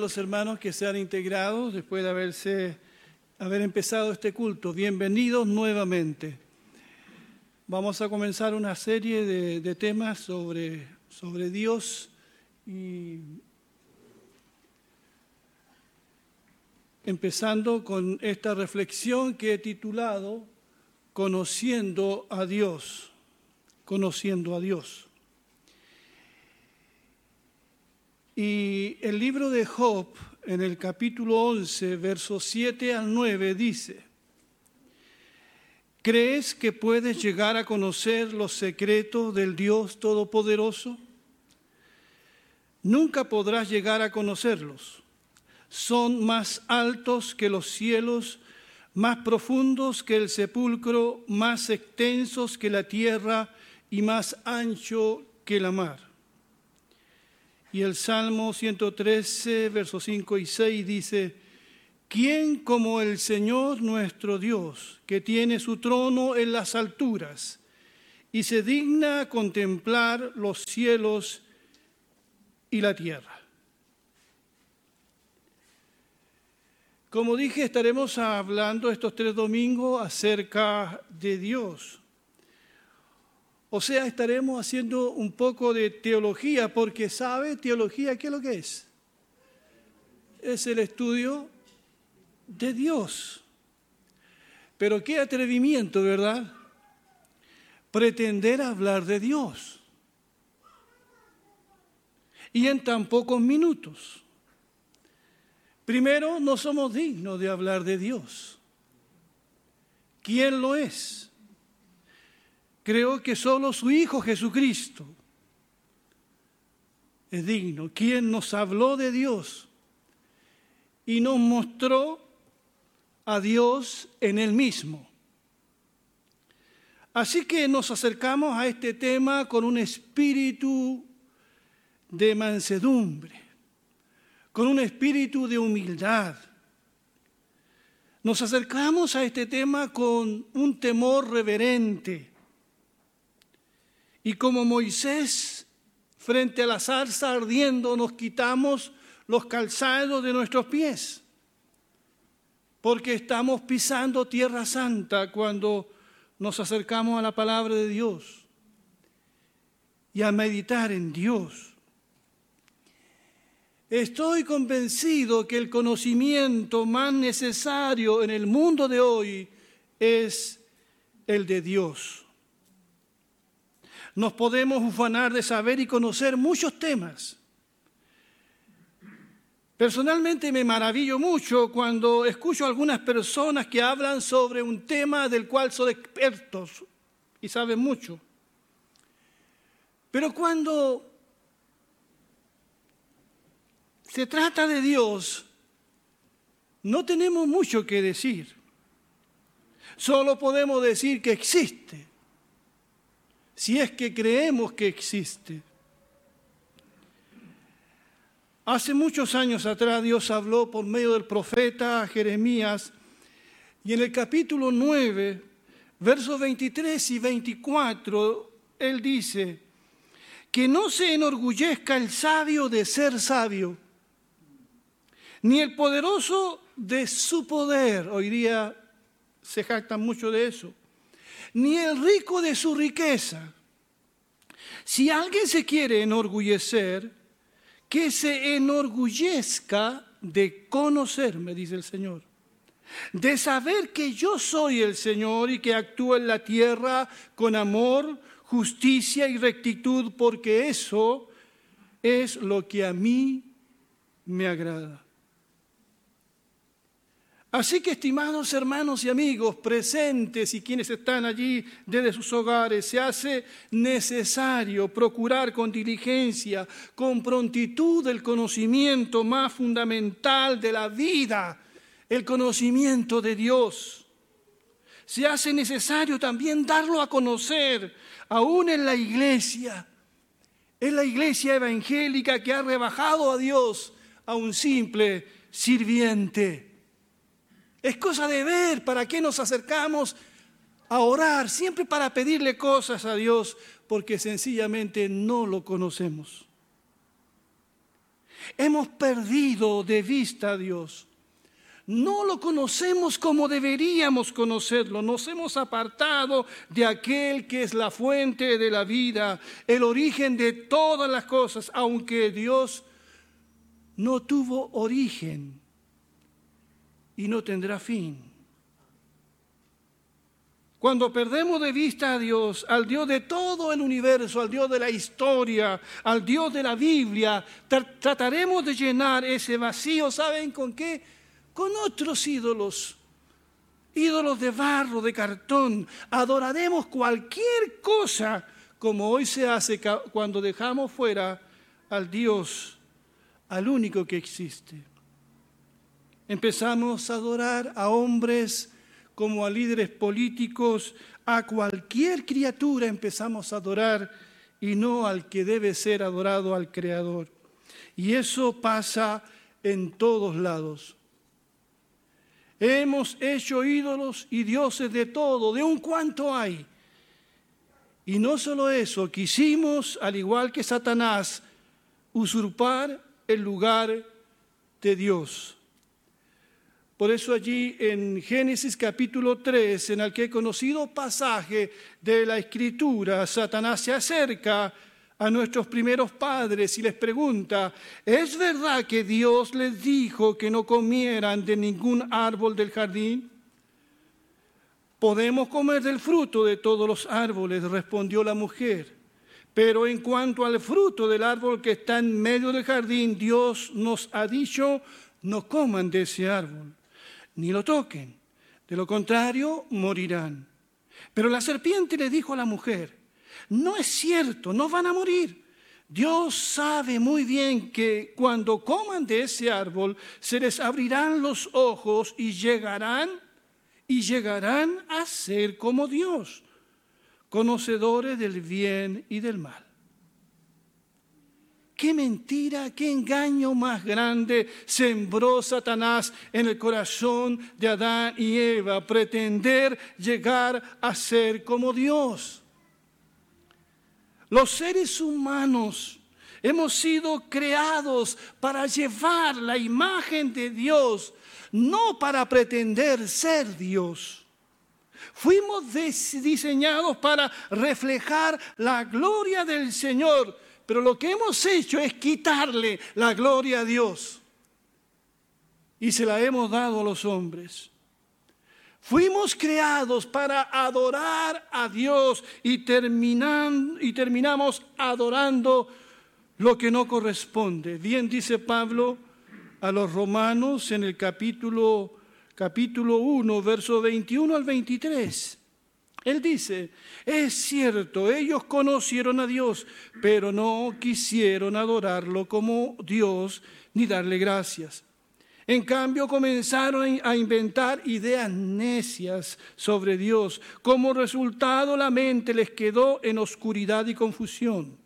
Los hermanos que se han integrado después de haberse, haber empezado este culto. Bienvenidos nuevamente. Vamos a comenzar una serie de, de temas sobre, sobre Dios y empezando con esta reflexión que he titulado Conociendo a Dios, conociendo a Dios. Y el libro de Job, en el capítulo 11, versos 7 al 9, dice, ¿crees que puedes llegar a conocer los secretos del Dios Todopoderoso? Nunca podrás llegar a conocerlos. Son más altos que los cielos, más profundos que el sepulcro, más extensos que la tierra y más ancho que la mar. Y el Salmo 113, versos 5 y 6 dice, ¿quién como el Señor nuestro Dios, que tiene su trono en las alturas y se digna contemplar los cielos y la tierra? Como dije, estaremos hablando estos tres domingos acerca de Dios. O sea, estaremos haciendo un poco de teología, porque sabe, teología, ¿qué es lo que es? Es el estudio de Dios. Pero qué atrevimiento, ¿verdad? Pretender hablar de Dios. Y en tan pocos minutos. Primero, no somos dignos de hablar de Dios. ¿Quién lo es? Creo que solo su Hijo Jesucristo es digno, quien nos habló de Dios y nos mostró a Dios en Él mismo. Así que nos acercamos a este tema con un espíritu de mansedumbre, con un espíritu de humildad. Nos acercamos a este tema con un temor reverente y como Moisés frente a la zarza ardiendo nos quitamos los calzados de nuestros pies, porque estamos pisando tierra santa cuando nos acercamos a la palabra de Dios y a meditar en Dios. Estoy convencido que el conocimiento más necesario en el mundo de hoy es el de Dios nos podemos ufanar de saber y conocer muchos temas. Personalmente me maravillo mucho cuando escucho a algunas personas que hablan sobre un tema del cual son expertos y saben mucho. Pero cuando se trata de Dios, no tenemos mucho que decir. Solo podemos decir que existe si es que creemos que existe. Hace muchos años atrás Dios habló por medio del profeta Jeremías y en el capítulo 9, versos 23 y 24, Él dice, que no se enorgullezca el sabio de ser sabio, ni el poderoso de su poder. Hoy día se jactan mucho de eso ni el rico de su riqueza. Si alguien se quiere enorgullecer, que se enorgullezca de conocerme, dice el Señor, de saber que yo soy el Señor y que actúo en la tierra con amor, justicia y rectitud, porque eso es lo que a mí me agrada. Así que, estimados hermanos y amigos presentes y quienes están allí desde sus hogares, se hace necesario procurar con diligencia, con prontitud el conocimiento más fundamental de la vida, el conocimiento de Dios. Se hace necesario también darlo a conocer, aún en la iglesia, en la iglesia evangélica que ha rebajado a Dios a un simple sirviente es cosa de ver para qué nos acercamos a orar, siempre para pedirle cosas a Dios, porque sencillamente no lo conocemos. Hemos perdido de vista a Dios. No lo conocemos como deberíamos conocerlo. Nos hemos apartado de aquel que es la fuente de la vida, el origen de todas las cosas, aunque Dios no tuvo origen y no tendrá fin. Cuando perdemos de vista a Dios, al Dios de todo el universo, al Dios de la historia, al Dios de la Biblia, trataremos de llenar ese vacío, ¿saben con qué? Con otros ídolos, ídolos de barro, de cartón. Adoraremos cualquier cosa como hoy se hace cuando dejamos fuera al Dios, al único que existe. Empezamos a adorar a hombres, como a líderes políticos, a cualquier criatura empezamos a adorar y no al que debe ser adorado, al Creador. Y eso pasa en todos lados. Hemos hecho ídolos y dioses de todo, de un cuanto hay. Y no solo eso, quisimos, al igual que Satanás, usurpar el lugar de Dios. Por eso allí en Génesis capítulo 3, en el que he conocido pasaje de la escritura, Satanás se acerca a nuestros primeros padres y les pregunta, ¿es verdad que Dios les dijo que no comieran de ningún árbol del jardín? Podemos comer del fruto de todos los árboles, respondió la mujer. Pero en cuanto al fruto del árbol que está en medio del jardín, Dios nos ha dicho, no coman de ese árbol ni lo toquen. De lo contrario, morirán. Pero la serpiente le dijo a la mujer, no es cierto, no van a morir. Dios sabe muy bien que cuando coman de ese árbol se les abrirán los ojos y llegarán y llegarán a ser como Dios, conocedores del bien y del mal. Qué mentira, qué engaño más grande sembró Satanás en el corazón de Adán y Eva, pretender llegar a ser como Dios. Los seres humanos hemos sido creados para llevar la imagen de Dios, no para pretender ser Dios. Fuimos diseñados para reflejar la gloria del Señor pero lo que hemos hecho es quitarle la gloria a Dios. Y se la hemos dado a los hombres. Fuimos creados para adorar a Dios y, terminan, y terminamos adorando lo que no corresponde. Bien dice Pablo a los romanos en el capítulo, capítulo 1, verso 21 al 23. Él dice, es cierto, ellos conocieron a Dios, pero no quisieron adorarlo como Dios ni darle gracias. En cambio, comenzaron a inventar ideas necias sobre Dios. Como resultado, la mente les quedó en oscuridad y confusión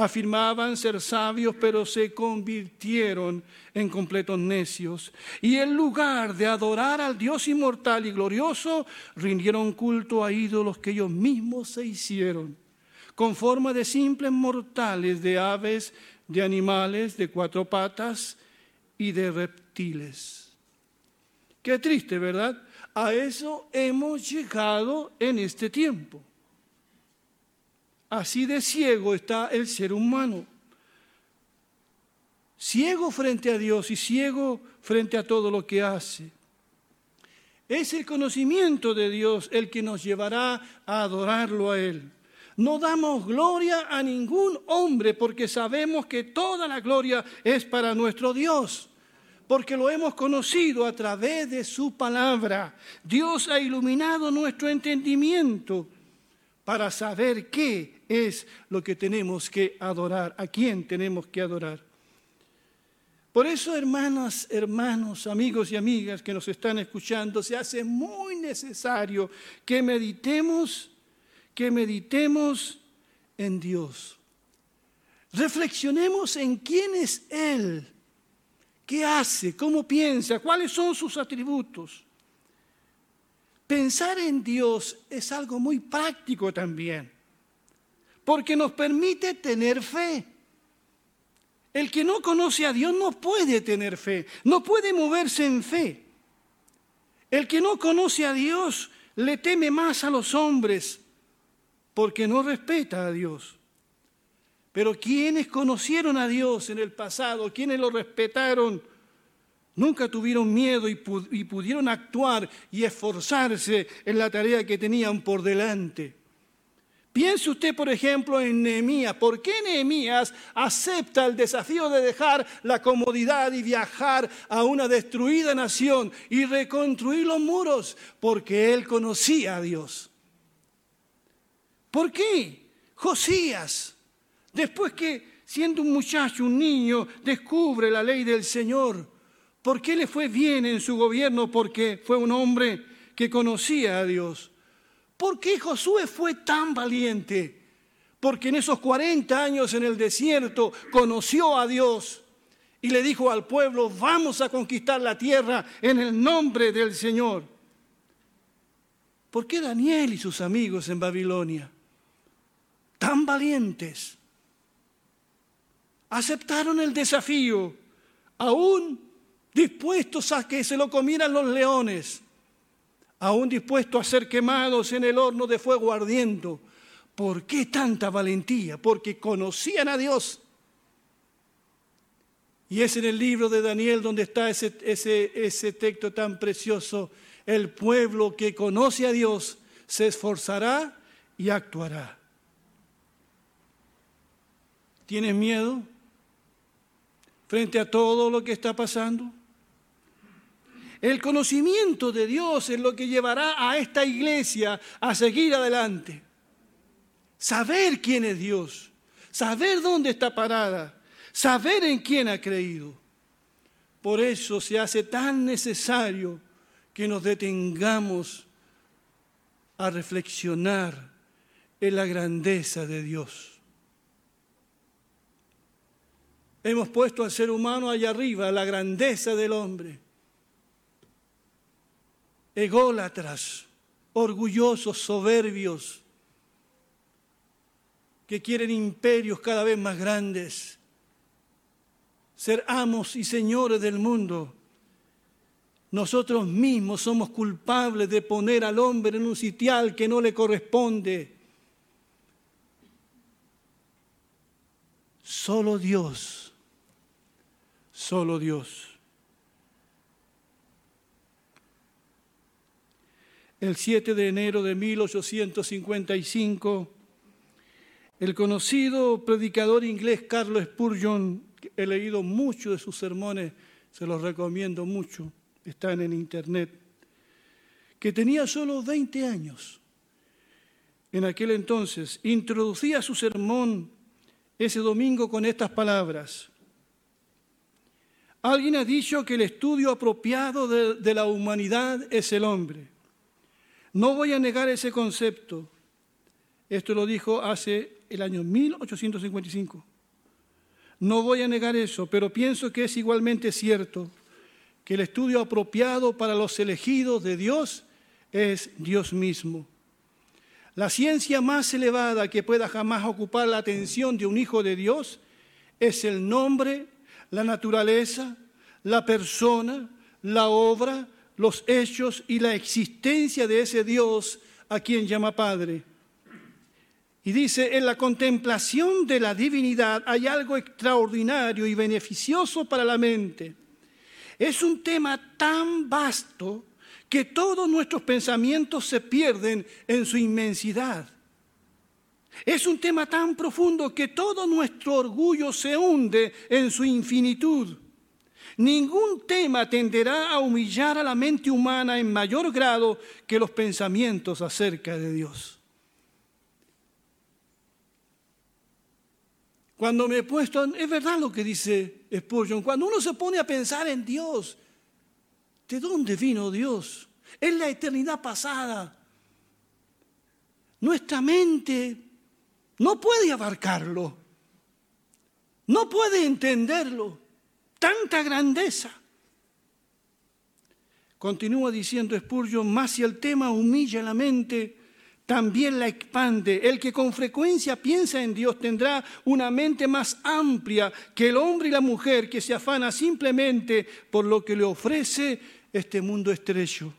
afirmaban ser sabios, pero se convirtieron en completos necios. Y en lugar de adorar al Dios inmortal y glorioso, rindieron culto a ídolos que ellos mismos se hicieron, con forma de simples mortales, de aves, de animales, de cuatro patas y de reptiles. Qué triste, ¿verdad? A eso hemos llegado en este tiempo. Así de ciego está el ser humano. Ciego frente a Dios y ciego frente a todo lo que hace. Es el conocimiento de Dios el que nos llevará a adorarlo a Él. No damos gloria a ningún hombre porque sabemos que toda la gloria es para nuestro Dios porque lo hemos conocido a través de su palabra. Dios ha iluminado nuestro entendimiento para saber qué es lo que tenemos que adorar, a quién tenemos que adorar. Por eso, hermanas, hermanos, amigos y amigas que nos están escuchando, se hace muy necesario que meditemos, que meditemos en Dios. Reflexionemos en quién es Él, qué hace, cómo piensa, cuáles son sus atributos. Pensar en Dios es algo muy práctico también, porque nos permite tener fe. El que no conoce a Dios no puede tener fe, no puede moverse en fe. El que no conoce a Dios le teme más a los hombres porque no respeta a Dios. Pero quienes conocieron a Dios en el pasado, quienes lo respetaron, nunca tuvieron miedo y, pudieron actuar y esforzarse en la tarea que tenían por delante. Piense usted, por ejemplo, en Nehemías. ¿Por qué Nehemías acepta el desafío de dejar la comodidad y viajar a una destruida nación y reconstruir los muros? Porque él conocía a Dios. ¿Por qué? Josías, después que siendo un muchacho, un niño, descubre la ley del Señor, ¿por qué le fue bien en su gobierno? Porque fue un hombre que conocía a Dios. ¿Por qué Josué fue tan valiente? Porque en esos 40 años en el desierto conoció a Dios y le dijo al pueblo, vamos a conquistar la tierra en el nombre del Señor. ¿Por qué Daniel y sus amigos en Babilonia, tan valientes, aceptaron el desafío, aún dispuestos a que se lo comieran los leones? aún dispuestos a ser quemados en el horno de fuego ardiendo. ¿Por qué tanta valentía? Porque conocían a Dios. Y es en el libro de Daniel donde está ese, ese, texto tan precioso. El pueblo que conoce a Dios se esforzará y actuará. ¿Tienes miedo frente a todo lo que está pasando? El conocimiento de Dios es lo que llevará a esta iglesia a seguir adelante. Saber quién es Dios, saber dónde está parada, saber en quién ha creído. Por eso se hace tan necesario que nos detengamos a reflexionar en la grandeza de Dios. Hemos puesto al ser humano allá arriba, la grandeza del hombre ególatras, orgullosos, soberbios, que quieren imperios cada vez más grandes, ser amos y señores del mundo. Nosotros mismos somos culpables de poner al hombre en un sitial que no le corresponde. Solo Dios, solo Dios el 7 de enero de 1855, el conocido predicador inglés Carlos Spurgeon, he leído mucho de sus sermones, se los recomiendo mucho, están en internet, que tenía solo 20 años. En aquel entonces introducía su sermón ese domingo con estas palabras. Alguien ha dicho que el estudio apropiado de la humanidad es el hombre. No voy a negar ese concepto. Esto lo dijo hace el año 1855. No voy a negar eso, pero pienso que es igualmente cierto que el estudio apropiado para los elegidos de Dios es Dios mismo. La ciencia más elevada que pueda jamás ocupar la atención de un hijo de Dios es el nombre, la naturaleza, la persona, la obra, los hechos y la existencia de ese Dios a quien llama Padre. Y dice, en la contemplación de la divinidad hay algo extraordinario y beneficioso para la mente. Es un tema tan vasto que todos nuestros pensamientos se pierden en su inmensidad. Es un tema tan profundo que todo nuestro orgullo se hunde en su infinitud. Ningún tema tenderá a humillar a la mente humana en mayor grado que los pensamientos acerca de Dios. Cuando me he puesto, es verdad lo que dice Spurgeon, cuando uno se pone a pensar en Dios, ¿de dónde vino Dios? Es la eternidad pasada. Nuestra mente no puede abarcarlo, no puede entenderlo tanta grandeza. Continúa diciendo Spurgeon, más si el tema humilla la mente, también la expande. El que con frecuencia piensa en Dios tendrá una mente más amplia que el hombre y la mujer que se afana simplemente por lo que le ofrece este mundo estrecho.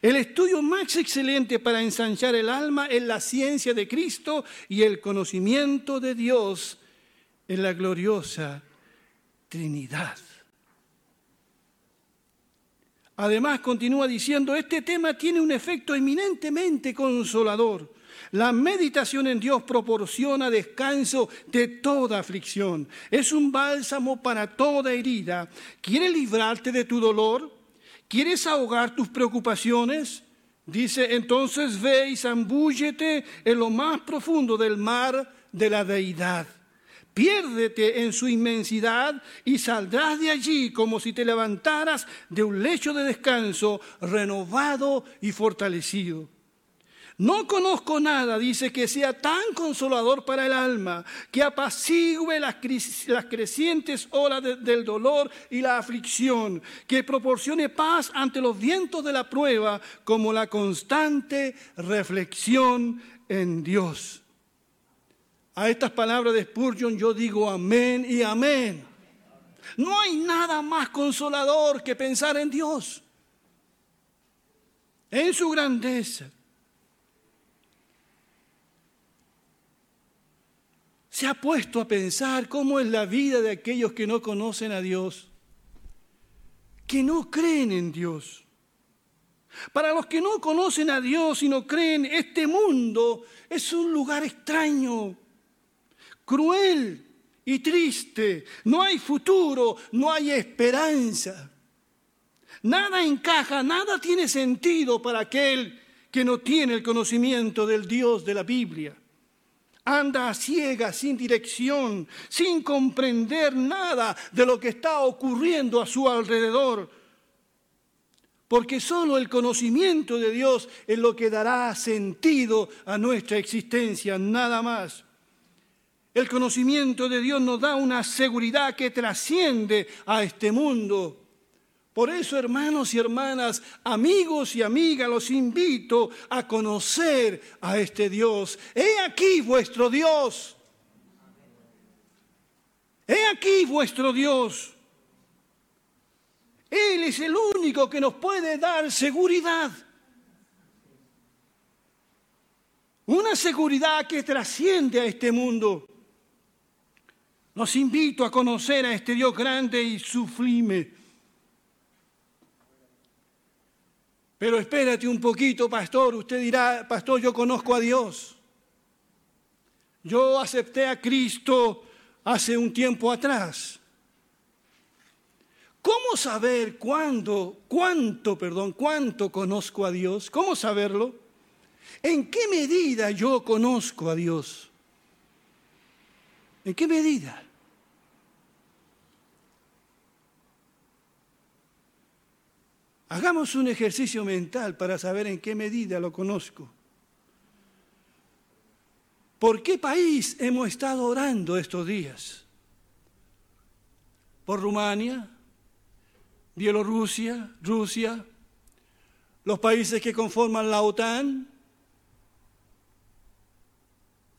El estudio más excelente para ensanchar el alma es la ciencia de Cristo y el conocimiento de Dios en la gloriosa Trinidad. Además, continúa diciendo, este tema tiene un efecto eminentemente consolador. La meditación en Dios proporciona descanso de toda aflicción. Es un bálsamo para toda herida. ¿Quiere librarte de tu dolor? ¿Quieres ahogar tus preocupaciones? Dice, entonces ve y zambúllete en lo más profundo del mar de la deidad. Piérdete en su inmensidad y saldrás de allí como si te levantaras de un lecho de descanso renovado y fortalecido. No conozco nada, dice, que sea tan consolador para el alma, que apacigüe las, crecientes olas del dolor y la aflicción, que proporcione paz ante los vientos de la prueba, como la constante reflexión en Dios. A estas palabras de Spurgeon yo digo amén y amén. No hay nada más consolador que pensar en Dios, en su grandeza se ha puesto a pensar cómo es la vida de aquellos que no conocen a Dios, que no creen en Dios. Para los que no conocen a Dios y no creen, este mundo es un lugar extraño, cruel y triste. No hay futuro, no hay esperanza. Nada encaja, nada tiene sentido para aquel que no tiene el conocimiento del Dios de la Biblia. Anda a ciega, sin dirección, sin comprender nada de lo que está ocurriendo a su alrededor. Porque solo el conocimiento de Dios es lo que dará sentido a nuestra existencia, nada más. El conocimiento de Dios nos da una seguridad que trasciende a este mundo. Por eso, hermanos y hermanas, amigos y amigas, los invito a conocer a este Dios. He aquí vuestro Dios. He aquí vuestro Dios. Él es el único que nos puede dar seguridad. Una seguridad que trasciende a este mundo. Los invito a conocer a este Dios grande y sublime Pero espérate un poquito, pastor. Usted dirá, pastor, yo conozco a Dios. Yo acepté a Cristo hace un tiempo atrás. ¿Cómo saber cuándo, cuánto, perdón, cuánto conozco a Dios? ¿Cómo saberlo? ¿En qué medida yo conozco a Dios? ¿En qué medida? Hagamos un ejercicio mental para saber en qué medida lo conozco. ¿Por qué país hemos estado orando estos días? ¿Por Rumania? ¿Bielorrusia? ¿Rusia? ¿Los países que conforman la OTAN?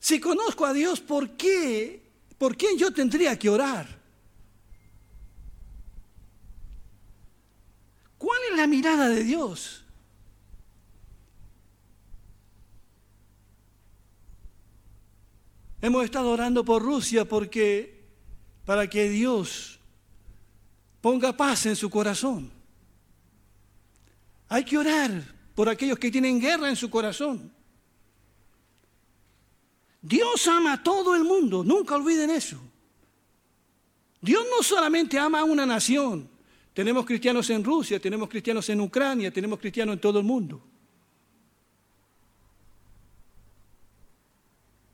Si conozco a Dios, ¿por qué? ¿Por qué yo tendría que orar? ¿Cuál es la mirada de Dios? Hemos estado orando por Rusia porque para que Dios ponga paz en su corazón. Hay que orar por aquellos que tienen guerra en su corazón. Dios ama a todo el mundo, nunca olviden eso. Dios no solamente ama a una nación, tenemos cristianos en Rusia, tenemos cristianos en Ucrania, tenemos cristianos en todo el mundo.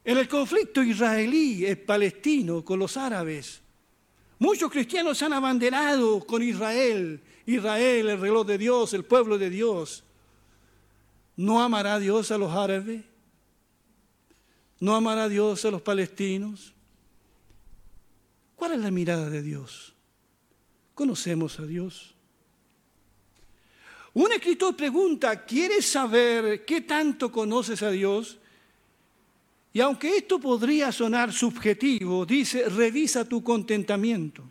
En el conflicto israelí, palestino, con los árabes, muchos cristianos se han abanderado con Israel. Israel, el reloj de Dios, el pueblo de Dios. ¿No amará Dios a los árabes? ¿No amará Dios a los palestinos? ¿Cuál es la mirada de Dios? conocemos a Dios. Un escritor pregunta, ¿quieres saber qué tanto conoces a Dios? Y aunque esto podría sonar subjetivo, dice, revisa tu contentamiento,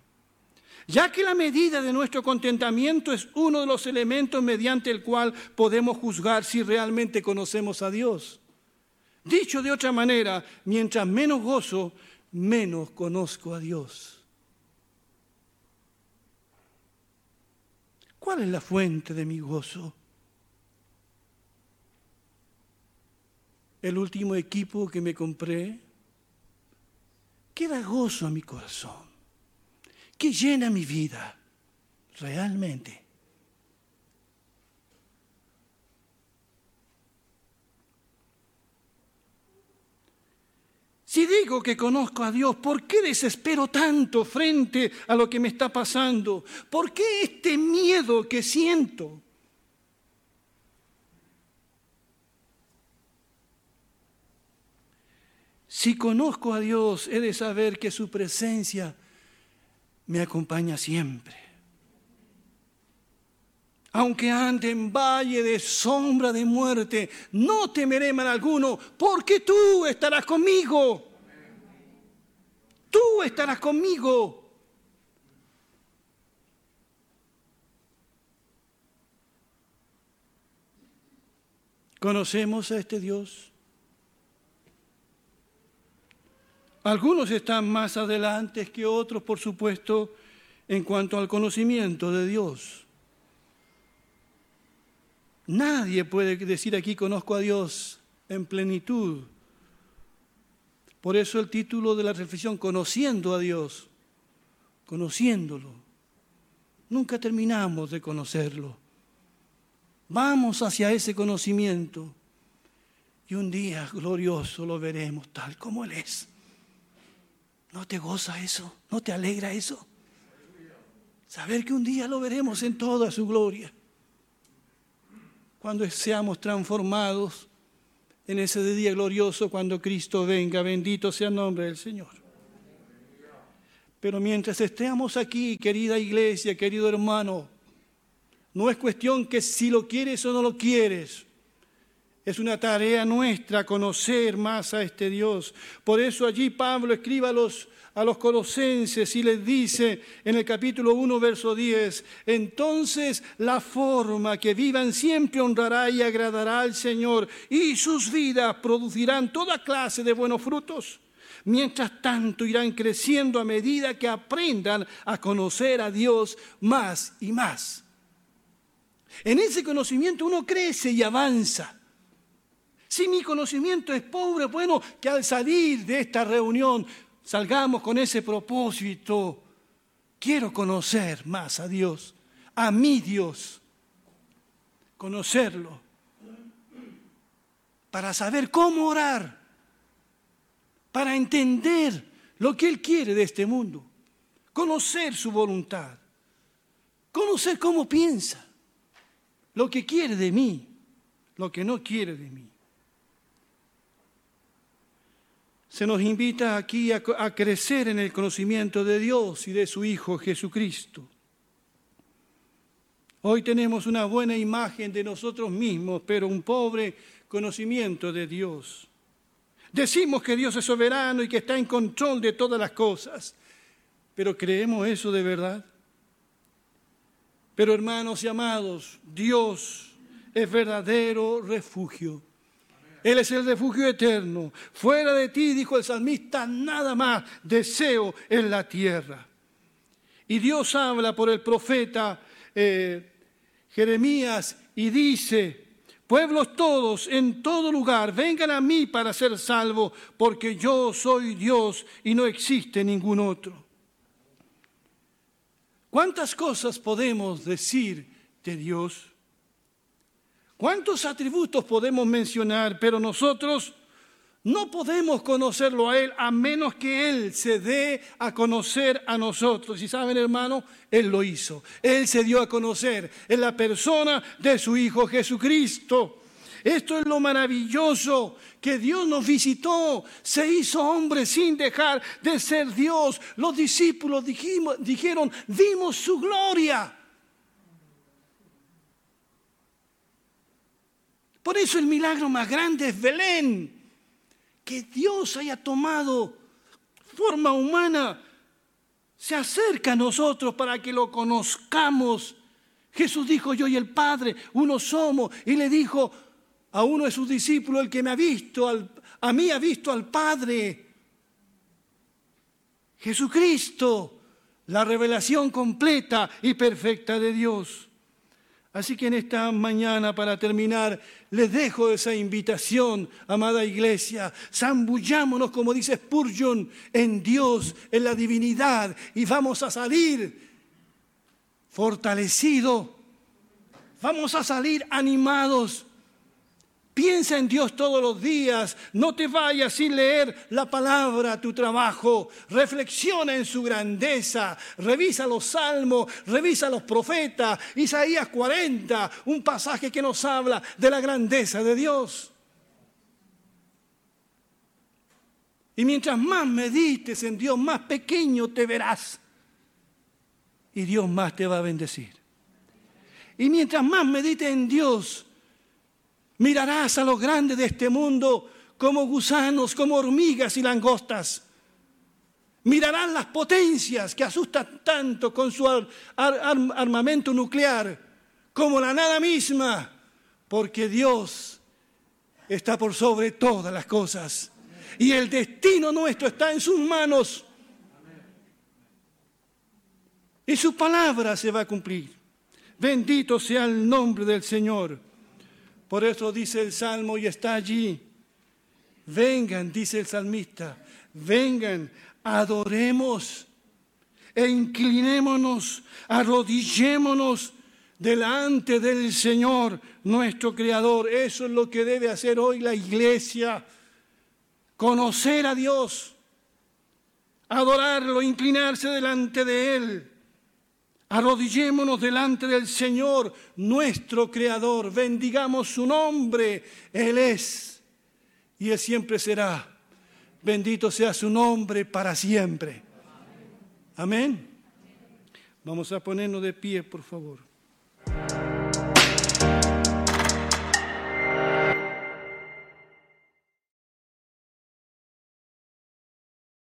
ya que la medida de nuestro contentamiento es uno de los elementos mediante el cual podemos juzgar si realmente conocemos a Dios. Dicho de otra manera, mientras menos gozo, menos conozco a Dios. ¿Cuál es la fuente de mi gozo? el último equipo que me compré, que da gozo a mi corazón, que llena mi vida realmente. Si digo que conozco a Dios, ¿por qué desespero tanto frente a lo que me está pasando? ¿Por qué este miedo que siento? Si conozco a Dios, he de saber que su presencia me acompaña siempre. Aunque ande en valle de sombra de muerte, no temeré mal alguno, porque tú estarás conmigo. Tú estarás conmigo. ¿Conocemos a este Dios? Algunos están más adelante que otros, por supuesto, en cuanto al conocimiento de Dios. Nadie puede decir aquí conozco a Dios en plenitud. Por eso el título de la reflexión, conociendo a Dios, conociéndolo. Nunca terminamos de conocerlo. Vamos hacia ese conocimiento y un día glorioso lo veremos tal como Él es. ¿No te goza eso? ¿No te alegra eso? Saber que un día lo veremos en toda su gloria. Cuando seamos transformados en ese día glorioso, cuando Cristo venga, bendito sea el nombre del Señor. Pero mientras estemos aquí, querida iglesia, querido hermano, no es cuestión que si lo quieres o no lo quieres. Es una tarea nuestra conocer más a este Dios. Por eso allí Pablo escribe a los, a los colosenses y les dice en el capítulo 1, verso 10, entonces la forma que vivan siempre honrará y agradará al Señor y sus vidas producirán toda clase de buenos frutos. Mientras tanto irán creciendo a medida que aprendan a conocer a Dios más y más. En ese conocimiento uno crece y avanza. Si mi conocimiento es pobre, bueno, que al salir de esta reunión salgamos con ese propósito. Quiero conocer más a Dios, a mi Dios, conocerlo, para saber cómo orar, para entender lo que Él quiere de este mundo, conocer su voluntad, conocer cómo piensa, lo que quiere de mí, lo que no quiere de mí. Se nos invita aquí a, crecer en el conocimiento de Dios y de su Hijo Jesucristo. Hoy tenemos una buena imagen de nosotros mismos, pero un pobre conocimiento de Dios. Decimos que Dios es soberano y que está en control de todas las cosas, pero ¿creemos eso de verdad? Pero hermanos y amados, Dios es verdadero refugio él es el refugio eterno. Fuera de ti, dijo el salmista, nada más deseo en la tierra. Y Dios habla por el profeta eh, Jeremías y dice, pueblos todos, en todo lugar, vengan a mí para ser salvos, porque yo soy Dios y no existe ningún otro. ¿Cuántas cosas podemos decir de Dios? ¿Cuántos atributos podemos mencionar? Pero nosotros no podemos conocerlo a Él a menos que Él se dé a conocer a nosotros. Y saben, hermano, Él lo hizo. Él se dio a conocer en la persona de su Hijo Jesucristo. Esto es lo maravilloso, que Dios nos visitó, se hizo hombre sin dejar de ser Dios. Los discípulos dijeron, vimos su gloria. Por eso el milagro más grande es Belén, que Dios haya tomado forma humana, se acerca a nosotros para que lo conozcamos. Jesús dijo, yo y el Padre, uno somos, y le dijo a uno de sus discípulos, el que me ha visto, a mí ha visto al Padre. Jesucristo, la revelación completa y perfecta de Dios. Así que en esta mañana, para terminar, les dejo esa invitación, amada iglesia. Zambullámonos, como dice Spurgeon, en Dios, en la divinidad, y vamos a salir fortalecidos, vamos a salir animados Piensa en Dios todos los días. No te vayas sin leer la palabra tu trabajo. Reflexiona en su grandeza. Revisa los salmos, revisa los profetas. Isaías 40, un pasaje que nos habla de la grandeza de Dios. Y mientras más medites en Dios, más pequeño te verás. Y Dios más te va a bendecir. Y mientras más medites en Dios, Mirarás a los grandes de este mundo como gusanos, como hormigas y langostas. Mirarás las potencias que asustan tanto con su armamento nuclear, como la nada misma, porque Dios está por sobre todas las cosas. Y el destino nuestro está en sus manos. Y su palabra se va a cumplir. Bendito sea el nombre del Señor. Por eso dice el Salmo y está allí. Vengan, dice el salmista, vengan, adoremos e inclinémonos, arrodillémonos delante del Señor, nuestro Creador. Eso es lo que debe hacer hoy la iglesia. Conocer a Dios, adorarlo, inclinarse delante de Él. Arrodillémonos delante del Señor, nuestro Creador. Bendigamos su nombre. Él es y Él siempre será. Bendito sea su nombre para siempre. Amén. Vamos a ponernos de pie, por favor.